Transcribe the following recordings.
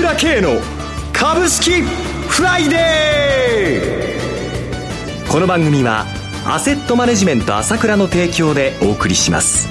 倉慶の株式フライデー。この番組はアセットマネジメント朝倉の提供でお送りします。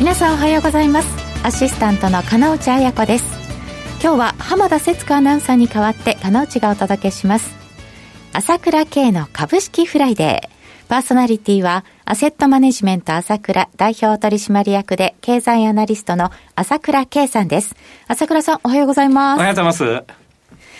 皆さんおはようございます。アシスタントの金内彩子です。今日は浜田節子アナウンサーに代わって金内がお届けします。朝倉慶の株式フライデー。パーソナリティは、アセットマネジメント朝倉代表取締役で経済アナリストの朝倉慶さんです。朝倉さん、おはようございます。おはようございます。よ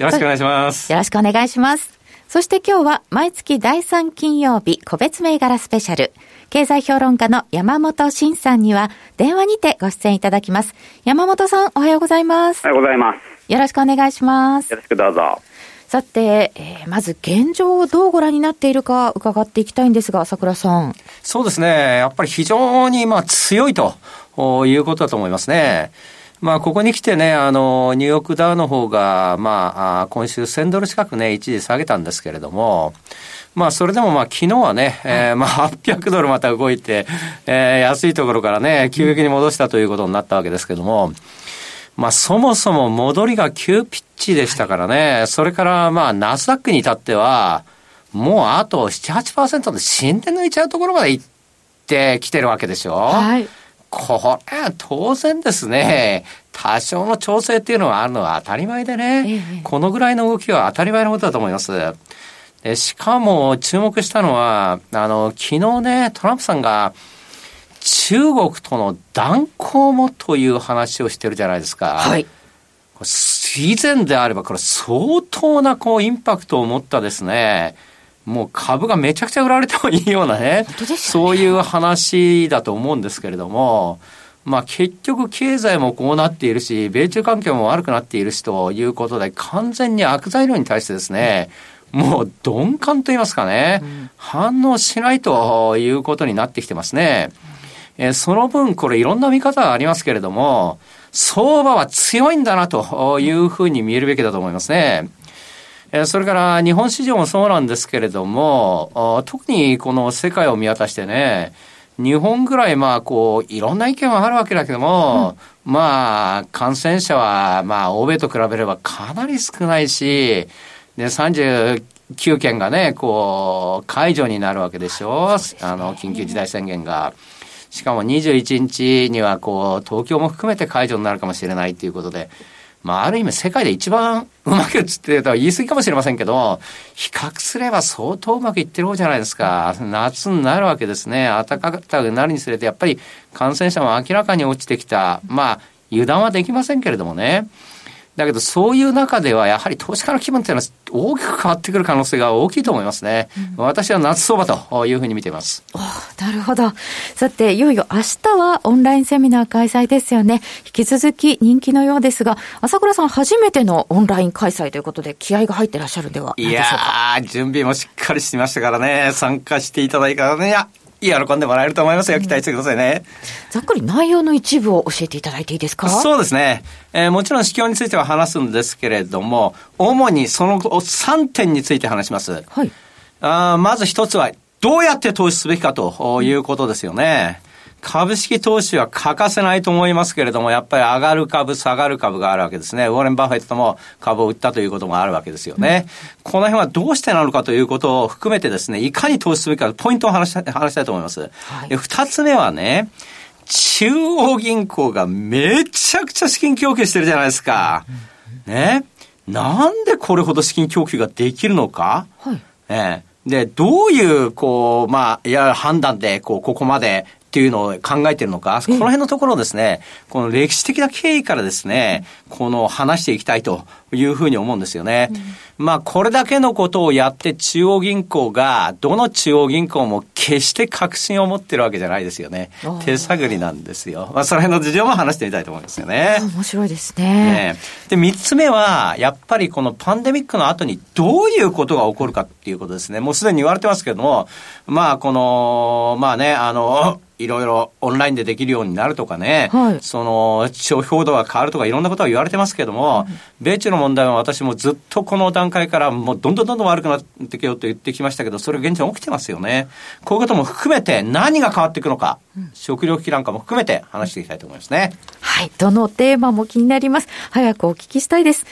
ろしくお願いします。よろしくお願いします。そして今日は毎月第3金曜日個別銘柄スペシャル。経済評論家の山本慎さんには電話にてご出演いただきます。山本さん、おはようございます。おはようございます。よろしくお願いします。よろしくどうぞ。さて、えー、まず現状をどうご覧になっているか伺っていきたいんですが、朝倉さん。そうですね。やっぱり非常にまあ強いということだと思いますね。まあ、ここに来てね、あの、ニューヨークダウの方が、まあ、今週1000ドル近くね、一時下げたんですけれども、まあ、それでもまあ、昨日はね、えー、まあ、800ドルまた動いて、えー、安いところからね、急激に戻したということになったわけですけれども、まあ、そもそも戻りが急ピッチでしたからね、それからまあ、ナスダックに至っては、もうあと7、8%で死んで抜いちゃうところまで行ってきてるわけでしょ。はい。これは当然ですね、多少の調整っていうのはあるのは当たり前でね、このぐらいの動きは当たり前のことだと思います。でしかも注目したのは、あの、昨日ね、トランプさんが、中国との断交もという話をしてるじゃないですか。はい。以前であれば、これ相当なこうインパクトを持ったですね、もう株がめちゃくちゃ売られてもいいようなね、ねそういう話だと思うんですけれども、まあ結局経済もこうなっているし、米中関係も悪くなっているしということで、完全に悪材料に対してですね、もう鈍感と言いますかね、うん、反応しないということになってきてますね。えその分これいろんな見方がありますけれども、相場は強いんだなというふうに見えるべきだと思いますね。えそれから日本市場もそうなんですけれども、特にこの世界を見渡してね、日本ぐらいまあこういろんな意見はあるわけだけども、うん、まあ感染者はまあ欧米と比べればかなり少ないし、で39件がね、こう解除になるわけでしょ。あの緊急事態宣言が。しかも21日にはこう、東京も含めて解除になるかもしれないということで、まあ、ある意味世界で一番うまくいってるとは言い過ぎかもしれませんけど、比較すれば相当うまくいってる方じゃないですか。夏になるわけですね。暖かくなるにつれて、やっぱり感染者も明らかに落ちてきた。まあ、油断はできませんけれどもね。だけどそういう中ではやはり投資家の気分っていうのは大きく変わってくる可能性が大きいと思いますね。うん、私は夏相場というふうに見ています。なるほど。さて、いよいよ明日はオンラインセミナー開催ですよね。引き続き人気のようですが、朝倉さん初めてのオンライン開催ということで気合が入ってらっしゃるんではないでしょうか？いや準備もしっかりしてましたからね、参加していただいたらね、喜んでもらえると思いますよ。期待してくださいね。ざっくり内容の一部を教えていただいていいですか？そうですね。えー、もちろん指標については話すんですけれども、主にその3点について話します。はい。あまず一つは、どうやって投資すべきかということですよね。うん株式投資は欠かせないと思いますけれども、やっぱり上がる株、下がる株があるわけですね。ウォーレン・バフェットも株を売ったということもあるわけですよね。うん、この辺はどうしてなのかということを含めてですね、いかに投資すべきか、ポイントを話した話したいと思います。はい、二つ目はね、中央銀行がめちゃくちゃ資金供給してるじゃないですか。ね。なんでこれほど資金供給ができるのか。はい。えで、どういう、こう、まあ、いや、判断で、こう、ここまでっていうのを考えてるのか、この辺のところをですね、この歴史的な経緯からですね、この話していきたいというふうに思うんですよね。まあ、これだけのことをやって中央銀行が、どの中央銀行も決して確信を持ってるわけじゃないですよね。手探りなんですよ。まあ、その辺の事情も話してみたいと思いますよね。面白いですね。ねで、三つ目は、やっぱりこのパンデミックの後にどういうことが起こるかっていうことですね。もうすでに言われてますけども、まあ、この、まあね、あの、いろいろオンラインでできるようになるとかね、はいその、消費行動が変わるとかいろんなことは言われてますけども、米中の問題は私もずっとこの段階からもうどんどんどんどん悪くなってきようと言ってきましたけど、それ現状起きてますよね。こういうことも含めて何が変わっていくのか、食料危機なんかも含めて話していきたいと思いますね。はい。どのテーマも気になります。早くお聞きしたいです。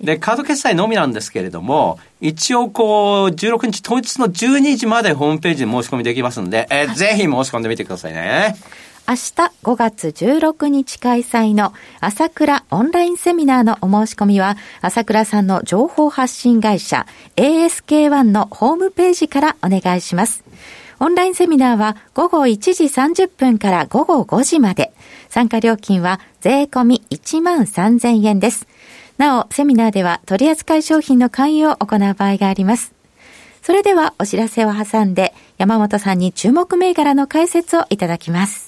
で、カード決済のみなんですけれども、一応こう、16日当日の12時までホームページで申し込みできますんで、えーぜひ申し込んでみてくださいね。明日5月16日開催の朝倉オンラインセミナーのお申し込みは、朝倉さんの情報発信会社 ASK1 のホームページからお願いします。オンラインセミナーは午後1時30分から午後5時まで。参加料金は税込み1万3000円です。なお、セミナーでは取扱い商品の勧誘を行う場合があります。それではお知らせを挟んで、山本さんに注目銘柄の解説をいただきます。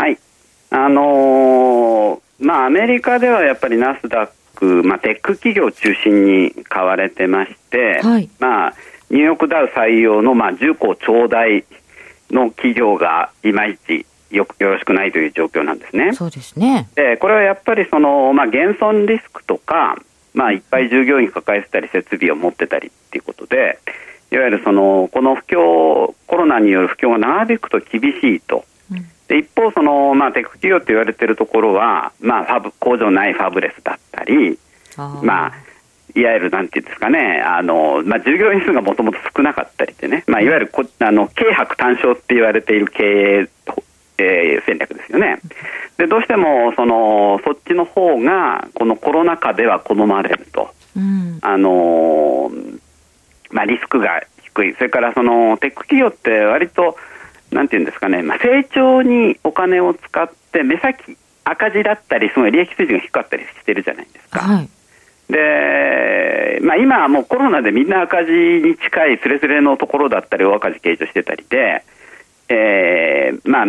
はい。あのーまあ、アメリカではやっぱりナスダック、まあ、テック企業を中心に買われてまして、はいまあ、ニューヨークダウ採用の、まあ、重工長大の企業がいまいちよくよろしくないという状況なんですね。そうですね。でこれはやっぱりその、まあ、減損リスクとか、まあ、いっぱい従業員抱えてたり設備を持ってたりっていうことでいわゆるそのこの不況コロナによる不況が長引くと厳しいと。で一方その、まあ、テック企業って言われてるところは、まあ、ファブ工場ないファブレスだったり、まあ、いわゆるなんていうんですかね、あのまあ、従業員数がもともと少なかったりでね、まあ、いわゆるこあの軽薄単勝って言われている経営、えー戦略ですよね。でどうしてもそのそっちの方がこのコロナ禍では好まれると。うん。あのーまあ、リスクが低い、それからそのテック企業って割と、なんていうんですかね、まあ、成長にお金を使って、目先、赤字だったり、すごい利益水準が低かったりしてるじゃないですか。はい。で、まあ、今はもうコロナでみんな赤字に近いスレスレのところだったり、大赤字計上してたりで、えーまあ、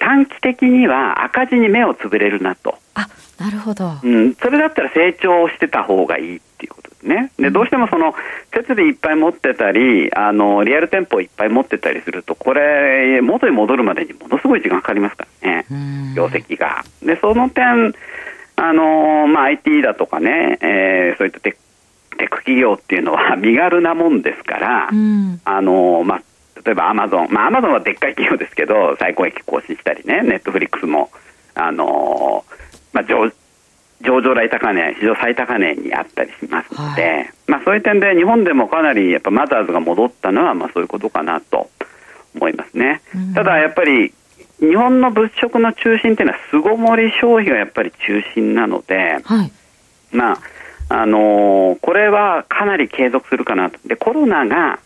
短期的には赤字に目をつぶれるなと。あ、なるほど。うん、それだったら成長してた方がいいっていうことですね。で、どうしてもその、設備いっぱい持ってたり、あの、リアル店舗いっぱい持ってたりすると、これ、元に戻るまでにものすごい時間かかりますからね。うん業績が。で、その点、あの、まあ、IT だとかね、えーそういったテクテク企業っていうのは身軽なもんですから、うん。あの、まあ、例えばアマゾン、まあ、アマゾンはでっかい企業ですけど、最高益更新したりね、ネットフリックスも、あの、まあ、上、上場来高値、史上最高値にあったりしますので、はまあ、そういう点で日本でもかなりやっぱマザーズが戻ったのは、まあ、そういうことかなと思いますね。うんただ、やっぱり、日本の物色の中心っていうのは、巣ごもり消費がやっぱり中心なので、はい。まあ、あのーこれはかなり継続するかなと。で、コロナが、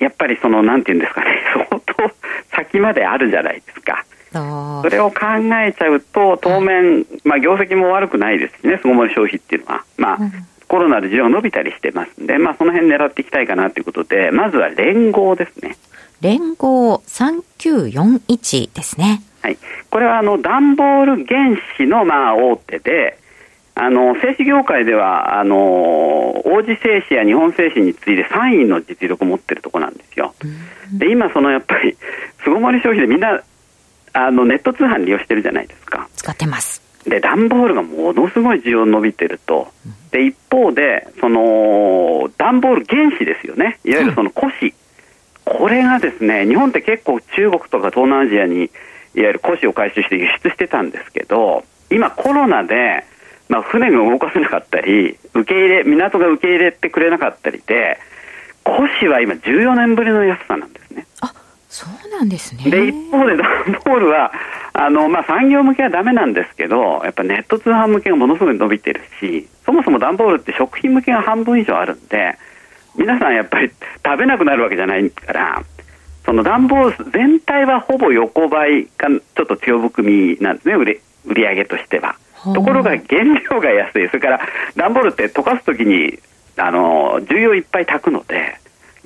やっぱりその、なんていうんですかね、相当先まであるじゃないですか。あそれを考えちゃうと、当面、まあ、業績も悪くないですしね、巣ごもり消費っていうのは。まあ、うんコロナで需要が伸びたりしてますんで、まあ、その辺狙っていきたいかなということで、まずは連合ですね。連合3941ですね。はい、これはあの段ボール原子のまあ大手で、あの製紙業界ではあの王子製紙や日本製紙に次いで3位の実力を持ってるところなんですよ。で今そのやっぱり巣ごもり消費でみんなあのネット通販利用してるじゃないですか。使ってます。で段ボールがものすごい需要伸びてると。で一方でその段ボール原子ですよね。いわゆるその古紙。これがですね、日本って結構中国とか東南アジアにいわゆる古紙を回収して輸出してたんですけど、今コロナでまあ、船が動かせなかったり、受け入れ、港が受け入れてくれなかったりで、古紙は今14年ぶりの安さなんですね。あ、そうなんですね。で、一方で段ボールは、あの、まあ、産業向けはダメなんですけど、やっぱネット通販向けがものすごい伸びてるし、そもそも段ボールって食品向けが半分以上あるんで、皆さんやっぱり食べなくなるわけじゃないから、その段ボール全体はほぼ横ばいか、ちょっと強含みなんですね、売り売り上げとしては。ところが原料が安い。それから段ボールって溶かすときに、あの、重要いっぱい炊くので、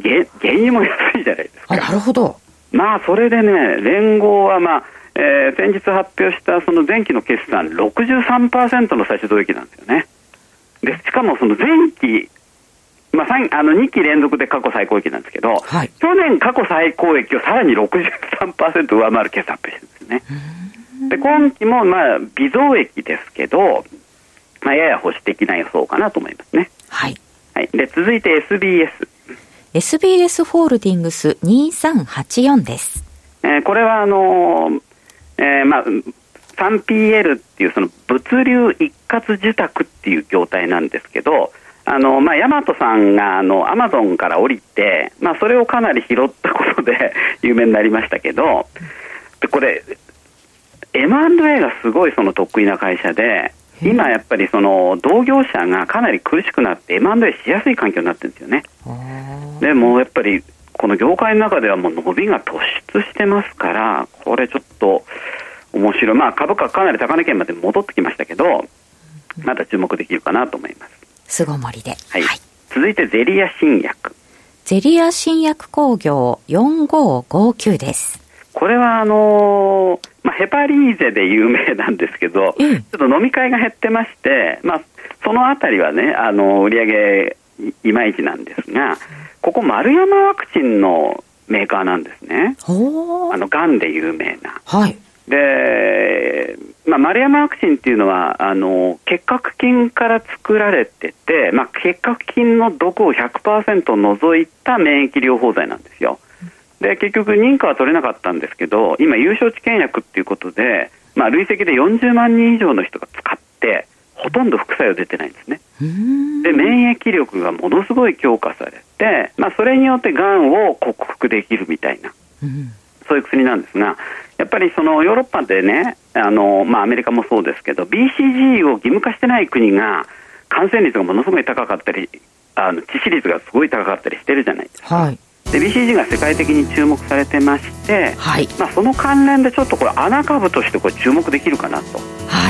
原原油も安いじゃないですか。なるほど。まあ、それでね、連合はまあ、えー、先日発表したその前期の決算63%の最終増益なんですよね。で、しかもその前期、まあ、あの2期連続で過去最高益なんですけど、はい、去年過去最高益をさらに63%上回る決算発表してるんですね。で、今期もまあ、微増益ですけど、まあ、やや保守的な予想かなと思いますね。はい。はい。で、続いて SBS。SBS ホールディングス2384です。えー、これはあのー、えー、まあ、3PL っていうその物流一括受託っていう業態なんですけど、あの、まあ、ヤマトさんが、あの、アマゾンから降りて、まあ、それをかなり拾ったことで 有名になりましたけど、で、これ、M&A がすごいその得意な会社で、今やっぱりその同業者がかなり苦しくなって M&A しやすい環境になってるんですよね。でもやっぱりこの業界の中ではもう伸びが突出してますから、これちょっと面白い。まあ株価かなり高値圏まで戻ってきましたけど、まだ注目できるかなと思います。巣ごもりで。はい。はい、続いてゼリア新薬。ゼリア新薬工業4559です。これはあのー、まあ、ヘパリーゼで有名なんですけど、うん、ちょっと飲み会が減ってまして、まあ、そのあたりはね、あの、売り上げいまいちなんですが、ここ丸山ワクチンのメーカーなんですね。あの、がんで有名な。はい。で、まあ、丸山ワクチンっていうのは、あの、結核菌から作られてて、まあ、結核菌の毒を100%除いた免疫療法剤なんですよ。で、結局認可は取れなかったんですけど、今有償治験薬っていうことで、まあ、累積で40万人以上の人が使って、ほとんど副作用出てないんですね。で、免疫力がものすごい強化されて、まあ、それによってがんを克服できるみたいな、そういう薬なんですが、やっぱりそのヨーロッパでね、あの、まあ、アメリカもそうですけど、BCG を義務化してない国が、感染率がものすごい高かったり、あの致死率がすごい高かったりしてるじゃないですか。はいで BCG が世界的に注目されてまして、はい、まあ、その関連でちょっとこれ穴株としてこれ注目できるかなと。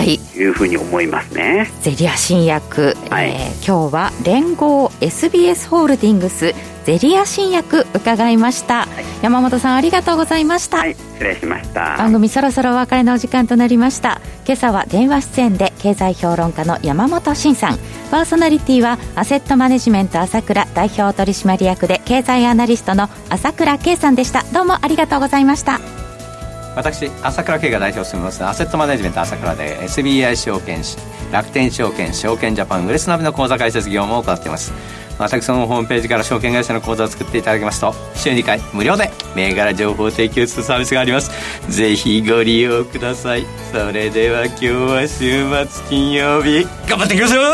い。うふうに思いますね。ゼリア新薬、はい、えー、今日は連合 SBS ホールディングスゼリア新薬伺いました、はい、山本さんありがとうございました、はい、失礼しました。番組そろそろお別れのお時間となりました。今朝は電話出演で経済評論家の山本慎さん。パーソナリティはアセットマネジメント朝倉代表取締役で経済アナリストの朝倉圭さんでした。どうもありがとうございました。私朝倉慶が代表すみます。アセットマネジメント朝倉で SBI 証券楽天証券証券ジャパンウレスナビの口座開設業務を行っています私のホームページから証券会社の口座を作っていただきますと週2回無料で銘柄情報を提供するサービスがあります。ぜひご利用ください。それでは今日は週末金曜日頑張っていきましょう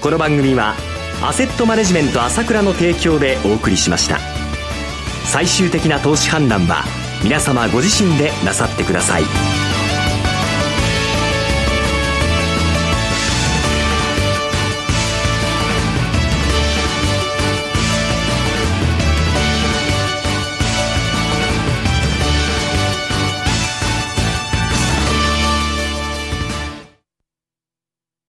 この番組はアセットマネジメント朝倉の提供でお送りしました。最終的な投資判断は皆様ご自身でなさってください。